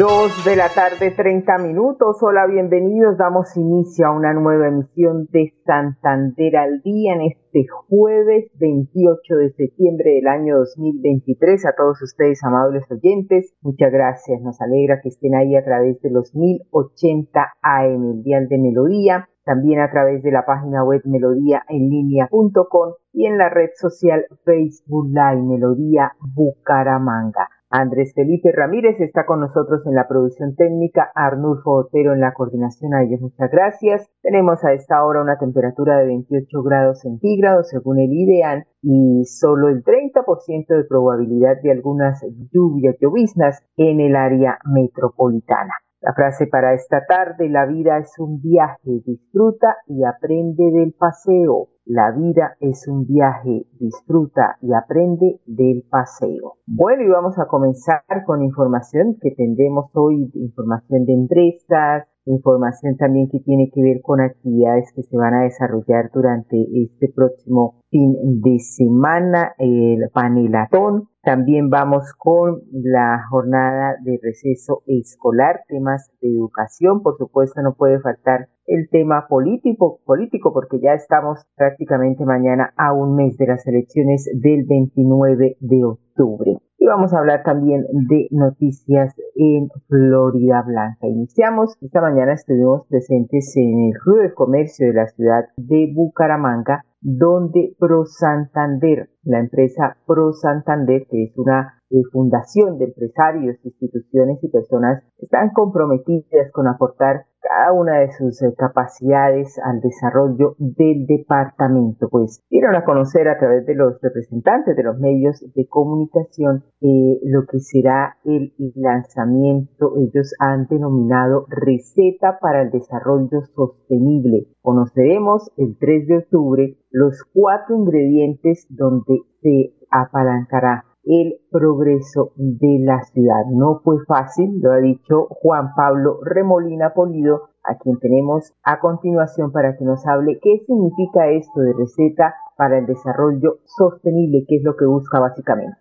Dos de la tarde, 30 minutos. Hola, bienvenidos. Damos inicio a una nueva emisión de Santander al Día en este jueves 28 de septiembre del año 2023. A todos ustedes, amables oyentes, muchas gracias. Nos alegra que estén ahí a través de los 1080 AM, el Dial de Melodía, también a través de la página web melodía en línea.com y en la red social Facebook Live Melodía Bucaramanga. Andrés Felipe Ramírez está con nosotros en la producción técnica, Arnulfo Otero en la coordinación. A ellos muchas gracias. Tenemos a esta hora una temperatura de 28 grados centígrados según el IDEAN y solo el 30% de probabilidad de algunas lluvias, lloviznas en el área metropolitana. La frase para esta tarde, la vida es un viaje, disfruta y aprende del paseo. La vida es un viaje, disfruta y aprende del paseo. Bueno, y vamos a comenzar con información que tendremos hoy, información de empresas, información también que tiene que ver con actividades que se van a desarrollar durante este próximo fin de semana, el panelatón. También vamos con la jornada de receso escolar, temas de educación, por supuesto no puede faltar el tema político, político porque ya estamos prácticamente mañana a un mes de las elecciones del 29 de octubre. Y vamos a hablar también de noticias en Florida Blanca. Iniciamos, esta mañana estuvimos presentes en el Club de Comercio de la ciudad de Bucaramanga, donde Pro Santander, la empresa Pro Santander, que es una eh, fundación de empresarios, instituciones y personas, están comprometidas con aportar cada una de sus eh, capacidades al desarrollo del departamento. Pues dieron a conocer a través de los representantes de los medios de comunicación eh, lo que será el lanzamiento, ellos han denominado receta para el desarrollo sostenible. Conoceremos el 3 de octubre los cuatro ingredientes donde se apalancará el progreso de la ciudad. No fue fácil, lo ha dicho Juan Pablo Remolina Polido, a quien tenemos a continuación para que nos hable qué significa esto de receta para el desarrollo sostenible, qué es lo que busca básicamente.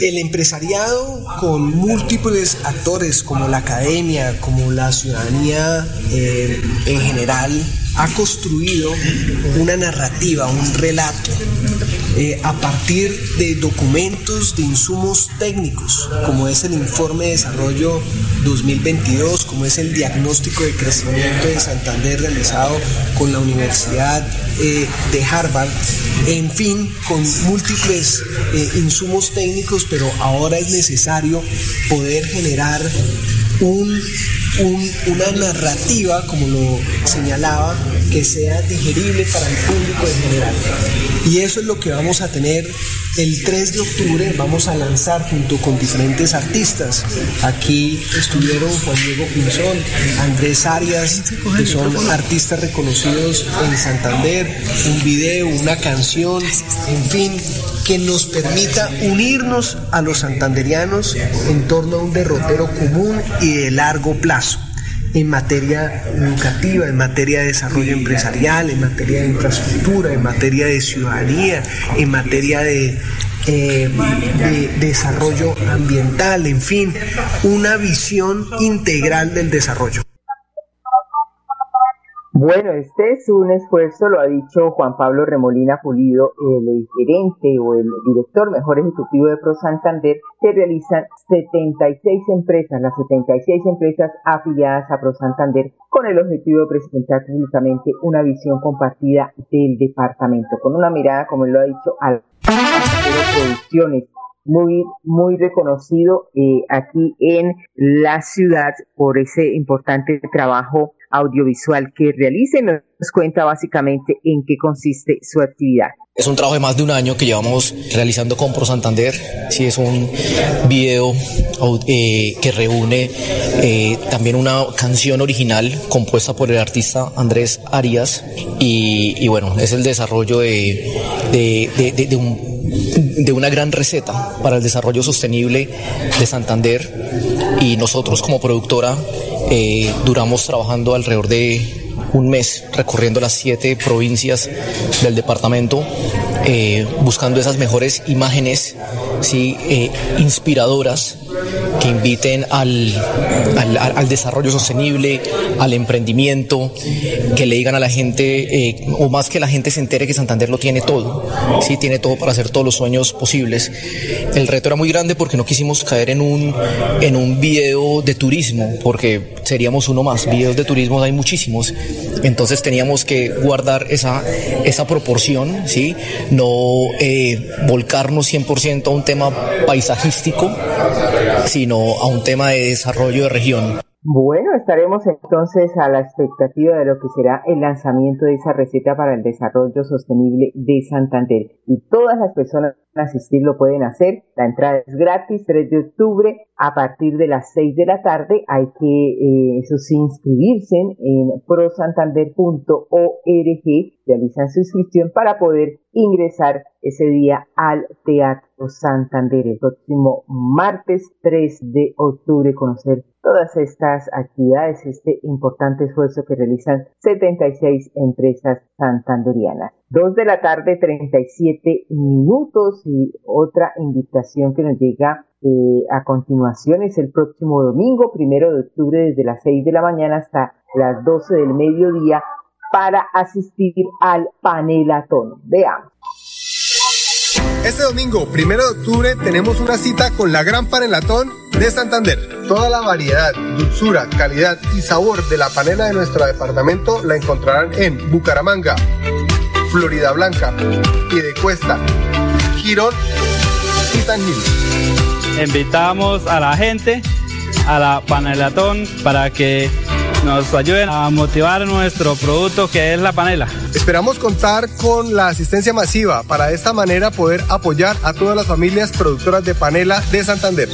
El empresariado con múltiples actores como la academia, como la ciudadanía eh, en general, ha construido una narrativa, un relato eh, a partir de documentos, de insumos técnicos, como es el informe de desarrollo 2022, como es el diagnóstico de crecimiento de Santander realizado con la Universidad eh, de Harvard, en fin, con múltiples eh, insumos técnicos, pero ahora es necesario poder generar un una narrativa, como lo señalaba, que sea digerible para el público en general. Y eso es lo que vamos a tener el 3 de octubre. Vamos a lanzar junto con diferentes artistas. Aquí estuvieron Juan Diego Pinzón, Andrés Arias, que son artistas reconocidos en Santander, un video, una canción, en fin, que nos permita unirnos a los santanderianos en torno a un derrotero común y de largo plazo en materia educativa, en materia de desarrollo empresarial, en materia de infraestructura, en materia de ciudadanía, en materia de, eh, de desarrollo ambiental, en fin, una visión integral del desarrollo. Bueno, este es un esfuerzo, lo ha dicho Juan Pablo Remolina Pulido, el gerente o el director mejor ejecutivo de Pro Santander, que realizan 76 empresas, las 76 empresas afiliadas a Pro Santander, con el objetivo de presentar públicamente una visión compartida del departamento, con una mirada, como lo ha dicho, producciones. Muy, muy reconocido eh, aquí en la ciudad por ese importante trabajo audiovisual que realicen. Nos cuenta básicamente en qué consiste su actividad. Es un trabajo de más de un año que llevamos realizando con Pro Santander. Sí, es un video eh, que reúne eh, también una canción original compuesta por el artista Andrés Arias. Y, bueno, es el desarrollo de, de, una gran receta para el desarrollo sostenible de Santander. Y nosotros como productora eh, duramos trabajando alrededor de un mes recorriendo las siete provincias del departamento, eh, buscando esas mejores imágenes ¿sí? Eh, inspiradoras que inviten al, al, desarrollo sostenible, al emprendimiento, que le digan a la gente, eh, o más que la gente se entere que Santander lo tiene todo, sí, tiene todo para hacer todos los sueños posibles. El reto era muy grande porque no quisimos caer en un, en un video de turismo, porque seríamos uno más. Videos de turismo hay muchísimos, entonces teníamos que guardar esa, esa proporción, ¿sí? No eh, volcarnos 100% a un tema paisajístico, sino a un tema de desarrollo de región. Bueno, estaremos entonces a la expectativa de lo que será el lanzamiento de esa receta para el desarrollo sostenible de Santander. Y todas las personas asistir lo pueden hacer. La entrada es gratis, 3 de octubre, a partir de las 6 de la tarde. Hay que, eh, eso sí, inscribirse en prosantander.org, realizan su inscripción para poder ingresar ese día al Teatro Santander el próximo martes 3 de octubre, conocer todas estas actividades, este importante esfuerzo que realizan 76 empresas santanderianas. 2 de la tarde, 37 minutos y otra invitación que nos llega eh, a continuación es el próximo domingo, primero de octubre, desde las 6 de la mañana hasta las 12 del mediodía para asistir al panelatón. Veamos. Este domingo, primero de octubre, tenemos una cita con la Gran Panelatón de Santander. Toda la variedad, dulzura, calidad y sabor de la panela de nuestro departamento la encontrarán en Bucaramanga, Florida Blanca, Cuesta, Girón y San Gil. Invitamos a la gente a la panelatón para que nos ayuden a motivar nuestro producto que es la panela. Esperamos contar con la asistencia masiva para de esta manera poder apoyar a todas las familias productoras de panela de Santander.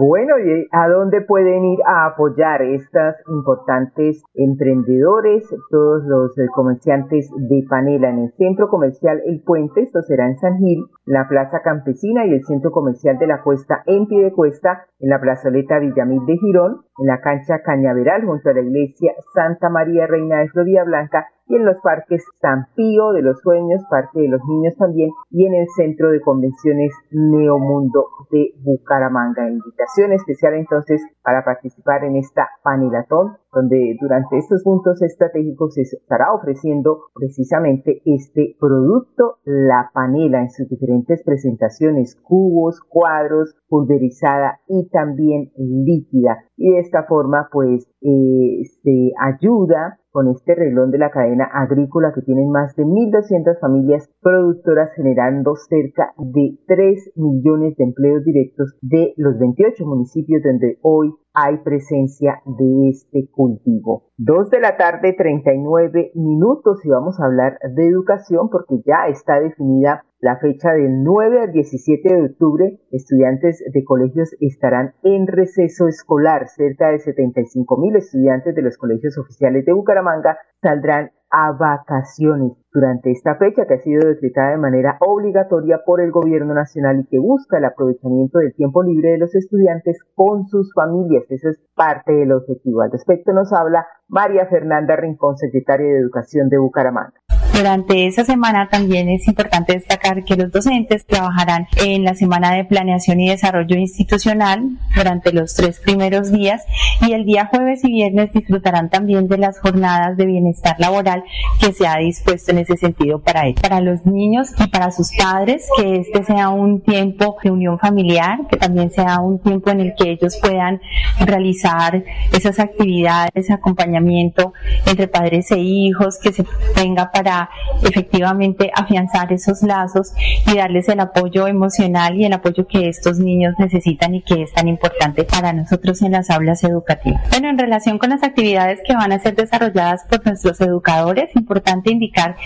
Bueno, ¿y a dónde pueden ir a apoyar estas importantes emprendedores, todos los eh, comerciantes de panela en el centro comercial El Puente? Esto será en San Gil, la Plaza Campesina y el centro comercial de la Cuesta en Piedecuesta, en la plazoleta Villamil de Girón, en la cancha Cañaveral junto a la iglesia Santa María Reina de Florida Blanca y en los parques San Pío de los Sueños, Parque de los Niños también, y en el Centro de Convenciones Neomundo de Bucaramanga. Invitación especial entonces para participar en esta panelatón, donde durante estos puntos estratégicos se estará ofreciendo precisamente este producto, la panela, en sus diferentes presentaciones, cubos, cuadros, pulverizada y también líquida. Y de esta forma, pues, eh, se ayuda con este relón de la cadena agrícola que tienen más de 1.200 familias productoras generando cerca de 3 millones de empleos directos de los 28 municipios donde hoy hay presencia de este cultivo. Dos de la tarde, 39 minutos y vamos a hablar de educación porque ya está definida la fecha del 9 al 17 de octubre. Estudiantes de colegios estarán en receso escolar. Cerca de 75 mil estudiantes de los colegios oficiales de Bucaramanga saldrán a vacaciones durante esta fecha que ha sido decretada de manera obligatoria por el gobierno nacional y que busca el aprovechamiento del tiempo libre de los estudiantes con sus familias. Eso es parte del objetivo. Al respecto nos habla María Fernanda Rincón, secretaria de Educación de Bucaramanga. Durante esa semana también es importante destacar que los docentes trabajarán en la semana de planeación y desarrollo institucional durante los tres primeros días y el día jueves y viernes disfrutarán también de las jornadas de bienestar laboral que se ha dispuesto en ese sentido para ellos. Para los niños y para sus padres, que este sea un tiempo de unión familiar, que también sea un tiempo en el que ellos puedan realizar esas actividades, acompañamiento entre padres e hijos, que se tenga para efectivamente afianzar esos lazos y darles el apoyo emocional y el apoyo que estos niños necesitan y que es tan importante para nosotros en las aulas educativas. Bueno, en relación con las actividades que van a ser desarrolladas por nuestros educadores, importante indicar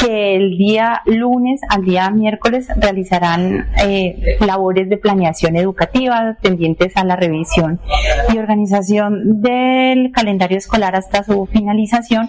que el día lunes al día miércoles realizarán eh, labores de planeación educativa tendientes a la revisión y organización del calendario escolar hasta su finalización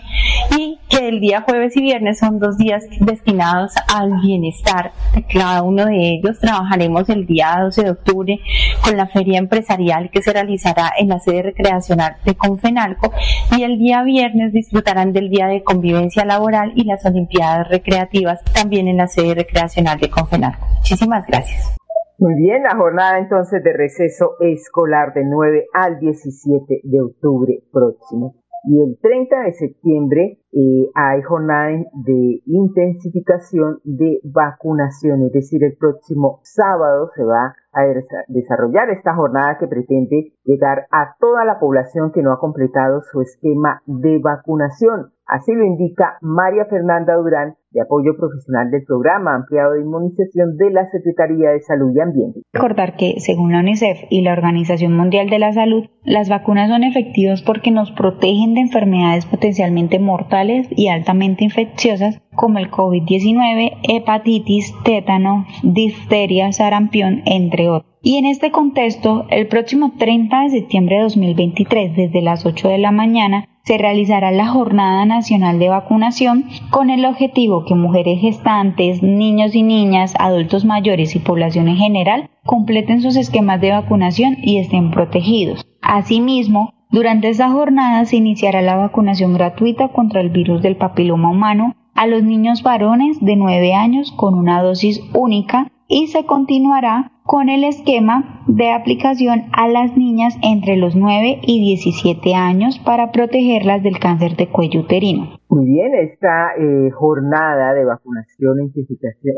y que el día jueves y viernes son dos días destinados al bienestar de cada uno de ellos. Trabajaremos el día 12 de octubre con la feria empresarial que se realizará en la sede recreacional de Confenalco y el día viernes disfrutarán del día de convivencia laboral y las olimpiadas recreativas también en la sede recreacional de Confenalco. Muchísimas gracias. Muy bien, la jornada entonces de receso escolar del 9 al 17 de octubre próximo. Y el 30 de septiembre eh, hay jornada de intensificación de vacunación, es decir, el próximo sábado se va a desarrollar esta jornada que pretende llegar a toda la población que no ha completado su esquema de vacunación. Así lo indica María Fernanda Durán, de apoyo profesional del programa ampliado de inmunización de la Secretaría de Salud y Ambiente. Recordar que, según la UNICEF y la Organización Mundial de la Salud, las vacunas son efectivas porque nos protegen de enfermedades potencialmente mortales y altamente infecciosas como el COVID-19, hepatitis, tétano, difteria, sarampión, entre otros. Y en este contexto, el próximo 30 de septiembre de 2023, desde las 8 de la mañana, se realizará la Jornada Nacional de Vacunación con el objetivo que mujeres gestantes, niños y niñas, adultos mayores y población en general completen sus esquemas de vacunación y estén protegidos. Asimismo, durante esta jornada se iniciará la vacunación gratuita contra el virus del papiloma humano a los niños varones de 9 años con una dosis única y se continuará con el esquema de aplicación a las niñas entre los 9 y 17 años para protegerlas del cáncer de cuello uterino. Muy bien, esta eh, jornada de vacunación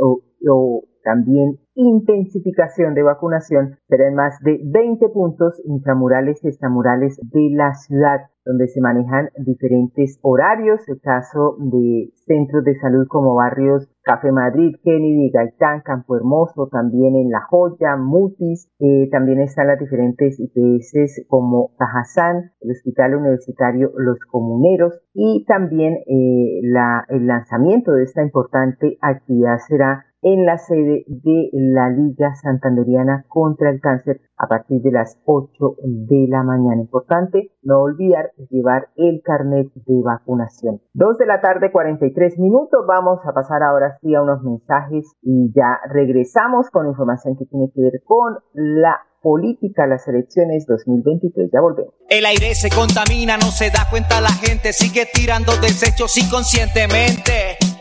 o, o también intensificación de vacunación será en más de 20 puntos intramurales y extramurales de la ciudad donde se manejan diferentes horarios, el caso de centros de salud como barrios Café Madrid, Kennedy, Gaitán, Campo Hermoso, también en La Joya, Mutis, eh, también están las diferentes IPS como Cajazán, el Hospital Universitario Los Comuneros y también eh, el lanzamiento de esta importante actividad será en la sede de la Liga Santanderiana contra el Cáncer a partir de las 8 de la mañana. Importante no olvidar llevar el carnet de vacunación. 2 de la tarde, 43 minutos. Vamos a pasar ahora sí a unos mensajes y ya regresamos con información que tiene que ver con la política las elecciones 2023. Ya volvemos. El aire se contamina, no se da cuenta la gente, sigue tirando desechos inconscientemente.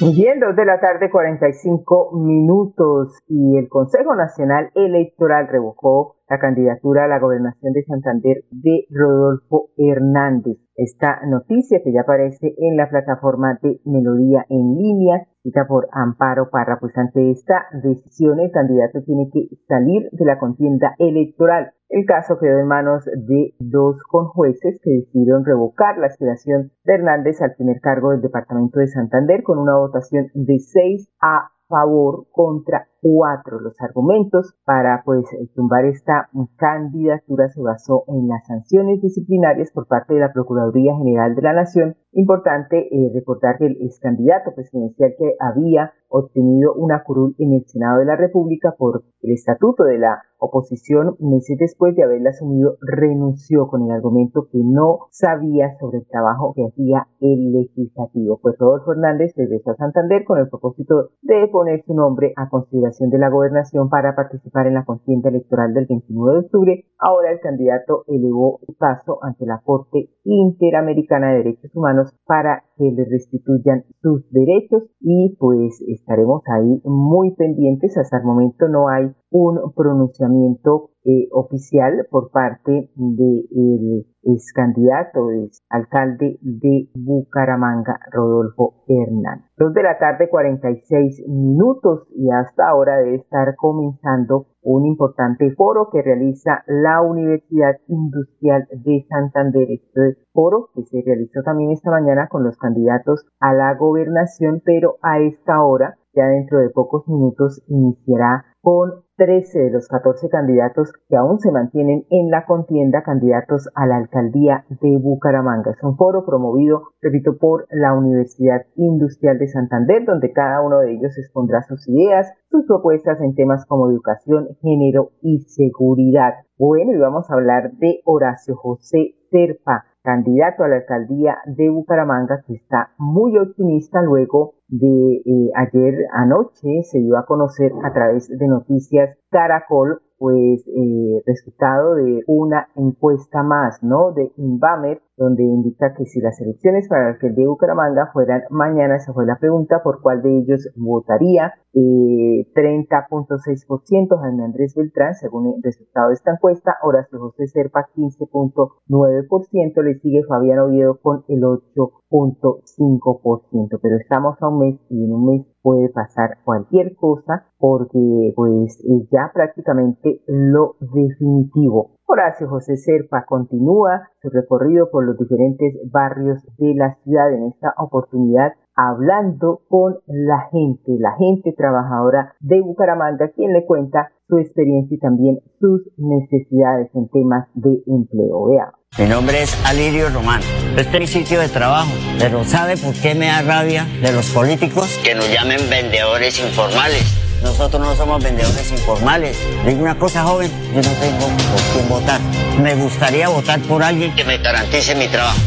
Muy bien, dos de la tarde, 45 minutos. Y el Consejo Nacional Electoral revocó la candidatura a la gobernación de Santander de Rodolfo Hernández. Esta noticia que ya aparece en la plataforma de Melodía en línea cita por Amparo Parra, pues ante esta decisión el candidato tiene que salir de la contienda electoral. El caso quedó en manos de dos conjueces que decidieron revocar la aspiración de Hernández al primer cargo del departamento de Santander con una votación de 6 a favor contra cuatro. Los argumentos para pues tumbar esta candidatura se basó en las sanciones disciplinarias por parte de la Procuraduría General de la Nación. Importante eh, recordar que el ex candidato presidencial que había obtenido una curul en el Senado de la República por el estatuto de la oposición, meses después de haberla asumido, renunció con el argumento que no sabía sobre el trabajo que hacía el legislativo. Pues Rodolfo Hernández regresó a Santander con el propósito de poner su nombre a consideración de la gobernación para participar en la contienda electoral del 29 de octubre. Ahora el candidato elevó su caso ante la Corte Interamericana de Derechos Humanos para que le restituyan sus derechos y pues estaremos ahí muy pendientes. Hasta el momento no hay un pronunciamiento eh, oficial por parte del ex candidato, alcalde de Bucaramanga, Rodolfo Hernán. Dos de la tarde, 46 minutos y hasta ahora debe estar comenzando un importante foro que realiza la Universidad Industrial de Santander. Este foro que se realizó también esta mañana con los candidatos a la gobernación, pero a esta hora, ya dentro de pocos minutos, iniciará con 13 de los 14 candidatos que aún se mantienen en la contienda, candidatos a la alcaldía de Bucaramanga. Es un foro promovido, repito, por la Universidad Industrial de Santander, donde cada uno de ellos expondrá sus ideas, sus propuestas en temas como educación, género y seguridad. Bueno, y vamos a hablar de Horacio José Serpa, candidato a la alcaldía de Bucaramanga, que está muy optimista luego de eh, ayer anoche se dio a conocer a través de noticias Caracol pues eh, resultado de una encuesta más, ¿no? De Inbamer, donde indica que si las elecciones para el de Bucaramanga fueran mañana, esa fue la pregunta, por cuál de ellos votaría. Eh, 30.6% Jaime Andrés Beltrán, según el resultado de esta encuesta, Horacio José Serpa 15.9%, le sigue Fabián Oviedo con el 8.5%, pero estamos a un y en un mes puede pasar cualquier cosa porque pues es ya prácticamente lo definitivo. Horacio José Serpa continúa su recorrido por los diferentes barrios de la ciudad en esta oportunidad hablando con la gente, la gente trabajadora de Bucaramanga, quien le cuenta su experiencia y también sus necesidades en temas de empleo. Veamos. Mi nombre es Alirio Román. Este es mi sitio de trabajo, pero ¿sabe por qué me da rabia de los políticos? Que nos llamen vendedores informales. Nosotros no somos vendedores informales. Digo una cosa, joven, yo no tengo por quién votar. Me gustaría votar por alguien que me garantice mi trabajo.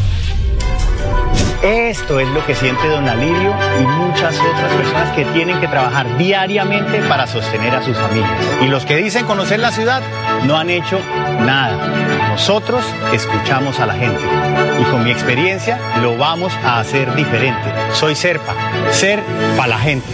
Esto es lo que siente don Alirio y muchas otras personas que tienen que trabajar diariamente para sostener a sus familias. Y los que dicen conocer la ciudad no han hecho nada. Nosotros escuchamos a la gente y con mi experiencia lo vamos a hacer diferente. Soy Serpa, ser para la gente.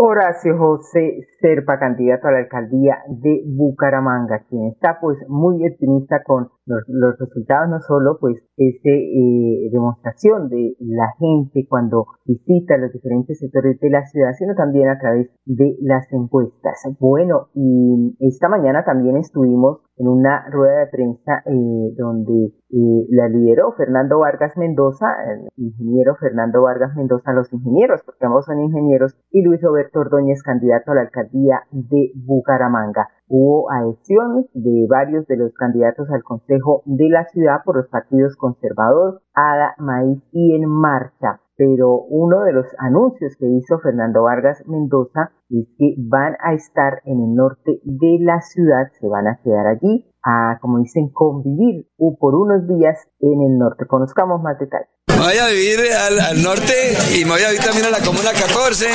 Horacio José Serpa, candidato a la alcaldía de Bucaramanga, quien está pues muy optimista con los, resultados, no solo pues esa eh, demostración de la gente cuando visita los diferentes sectores de la ciudad, sino también a través de las encuestas. Bueno, y esta mañana también estuvimos en una rueda de prensa eh, donde eh, la lideró Fernando Vargas Mendoza, el ingeniero Fernando Vargas Mendoza, los ingenieros, porque ambos son ingenieros, y Luis Roberto Ordóñez, candidato a la alcaldía de Bucaramanga. Hubo adhesión de varios de los candidatos al Consejo de la ciudad por los partidos conservador, ADA, Maíz y En Marcha pero uno de los anuncios que hizo Fernando Vargas Mendoza es que van a estar en el norte de la ciudad, se van a quedar allí a, como dicen, convivir por unos días en el norte. Conozcamos más detalles. Voy a vivir al, norte y me voy a vivir también a la Comuna 14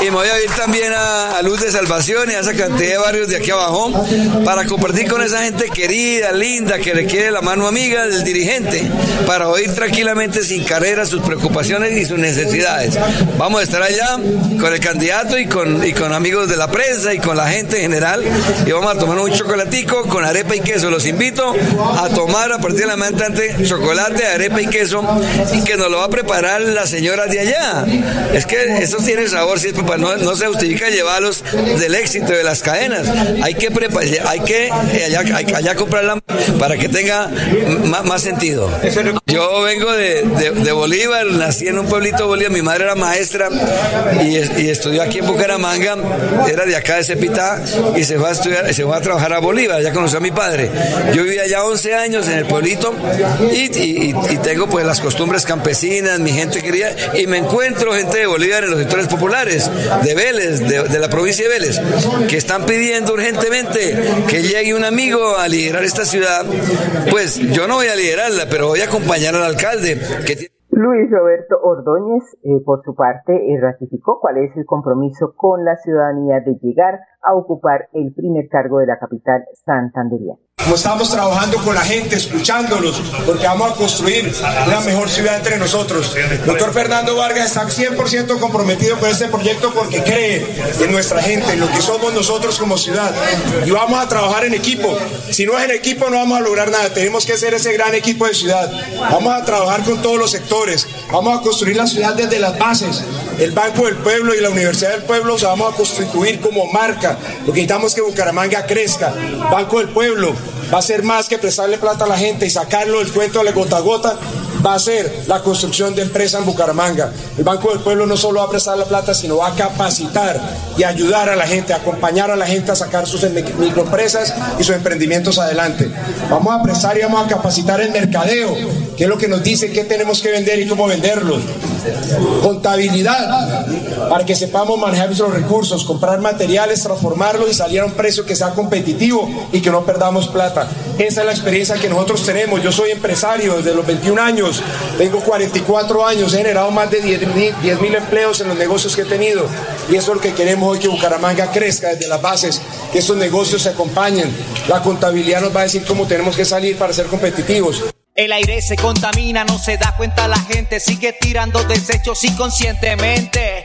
y me voy a vivir también a, Luz de Salvación y a esa cantidad de barrios de aquí abajo para compartir con esa gente querida, linda, que requiere la mano amiga del dirigente para oír tranquilamente sin carrera sus preocupaciones y sus necesidades. Vamos a estar allá con el candidato y con, y con amigos de la prensa y con la gente en general y vamos a tomar un chocolatico con arepa y queso. Los invito a tomar a partir de la mañana chocolate, arepa y queso que nos lo va a preparar la señora de allá. Es que eso tiene sabor, no, no se justifica llevarlos del éxito de las cadenas. Hay que hay que eh, allá, allá comprarla para que tenga más, sentido. Yo vengo de, de, Bolívar, nací en un pueblito de Bolívar, mi madre era maestra y, y, estudió aquí en Bucaramanga, era de acá de Cepita y se fue a estudiar, se fue a trabajar a Bolívar, ya conoció a mi padre. Yo vivía ya 11 años en el pueblito y, tengo pues las costumbres campesinas, mi gente quería, y me encuentro gente de Bolívar en los sectores populares, de Vélez, de, de la provincia de Vélez, que están pidiendo urgentemente que llegue un amigo a liderar esta ciudad, pues yo no voy a liderarla, pero voy a acompañar al alcalde que Luis Roberto Ordóñez, eh, por su parte, eh, ratificó cuál es el compromiso con la ciudadanía de llegar a ocupar el primer cargo de la capital santanderiana. Como estamos trabajando con la gente, escuchándolos, porque vamos a construir una mejor ciudad entre nosotros. Doctor Fernando Vargas está 100% comprometido con este proyecto porque cree en nuestra gente, en lo que somos nosotros como ciudad. Y vamos a trabajar en equipo. Si no es en equipo no vamos a lograr nada. Tenemos que ser ese gran equipo de ciudad. Vamos a trabajar con todos los sectores. Vamos a construir la ciudad desde las bases. El Banco del Pueblo y la Universidad del Pueblo se vamos a constituir como marca. Lo que necesitamos es que Bucaramanga crezca. Banco del Pueblo va a ser más que prestarle plata a la gente y sacarlo del cuento de la gota a gota va a ser la construcción de empresas en Bucaramanga. El Banco del Pueblo no solo va a prestar la plata, sino va a capacitar y ayudar a la gente, acompañar a la gente a sacar sus microempresas y sus emprendimientos adelante. Vamos a prestar y vamos a capacitar el mercadeo, que es lo que nos dice qué tenemos que vender y cómo venderlo. Contabilidad, para que sepamos manejar nuestros recursos, comprar materiales, transformarlos y salir a un precio que sea competitivo y que no perdamos plata. Esa es la experiencia que nosotros tenemos. Yo soy empresario desde los 21 años, tengo 44 años, he generado más de 10 mil empleos en los negocios que he tenido y eso es lo que queremos hoy, que Bucaramanga crezca desde las bases, que estos negocios se acompañen. La contabilidad nos va a decir cómo tenemos que salir para ser competitivos. El aire se contamina, no se da cuenta la gente, sigue tirando desechos inconscientemente.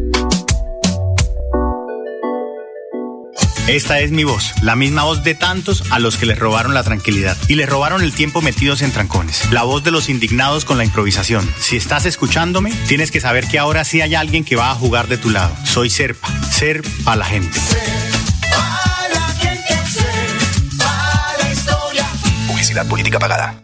Esta es mi voz, la misma voz de tantos a los que les robaron la tranquilidad y les robaron el tiempo metidos en trancones. La voz de los indignados con la improvisación. Si estás escuchándome, tienes que saber que ahora sí hay alguien que va a jugar de tu lado. Soy Serpa, ser a la gente. Publicidad política pagada.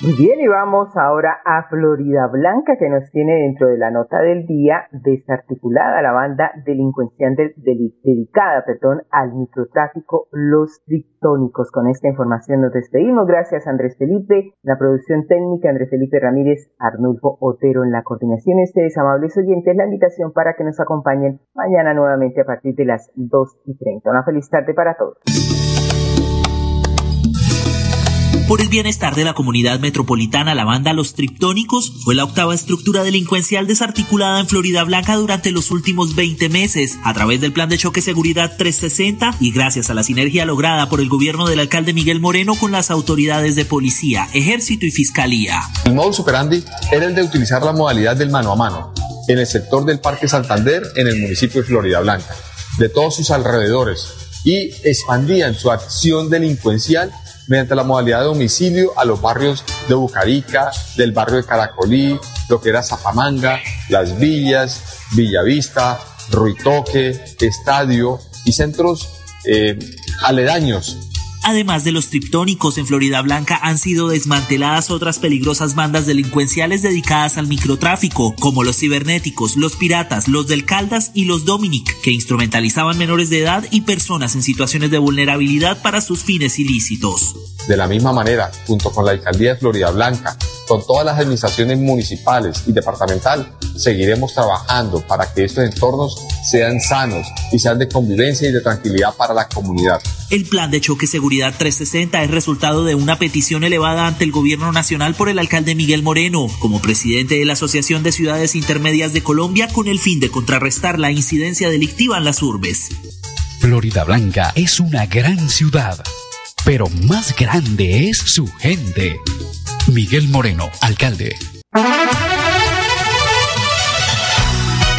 Bien, y vamos ahora a Florida Blanca, que nos tiene dentro de la nota del día desarticulada la banda delincuencial dedicada perdón, al microtráfico Los Trictónicos. Con esta información nos despedimos. Gracias Andrés Felipe, la producción técnica Andrés Felipe Ramírez, Arnulfo Otero en la coordinación. Ustedes, amables oyentes, la invitación para que nos acompañen mañana nuevamente a partir de las 2 y 30. Una feliz tarde para todos. Por el bienestar de la comunidad metropolitana, la banda Los Triptónicos fue la octava estructura delincuencial desarticulada en Florida Blanca durante los últimos 20 meses, a través del Plan de Choque Seguridad 360 y gracias a la sinergia lograda por el gobierno del alcalde Miguel Moreno con las autoridades de policía, ejército y fiscalía. El modus operandi era el de utilizar la modalidad del mano a mano en el sector del Parque Santander en el municipio de Florida Blanca, de todos sus alrededores, y expandían su acción delincuencial mediante la modalidad de domicilio a los barrios de Bucarica, del barrio de Caracolí, lo que era Zapamanga, Las Villas, Villavista, Ruitoque, Estadio y centros eh, aledaños Además de los triptónicos en Florida Blanca han sido desmanteladas otras peligrosas bandas delincuenciales dedicadas al microtráfico, como los cibernéticos, los piratas, los del Caldas y los Dominic, que instrumentalizaban menores de edad y personas en situaciones de vulnerabilidad para sus fines ilícitos. De la misma manera, junto con la alcaldía de Florida Blanca, con todas las administraciones municipales y departamental, seguiremos trabajando para que estos entornos sean sanos y sean de convivencia y de tranquilidad para la comunidad. El plan de choque seguridad 360 es resultado de una petición elevada ante el gobierno nacional por el alcalde Miguel Moreno, como presidente de la Asociación de Ciudades Intermedias de Colombia, con el fin de contrarrestar la incidencia delictiva en las urbes. Florida Blanca es una gran ciudad, pero más grande es su gente. Miguel Moreno, alcalde.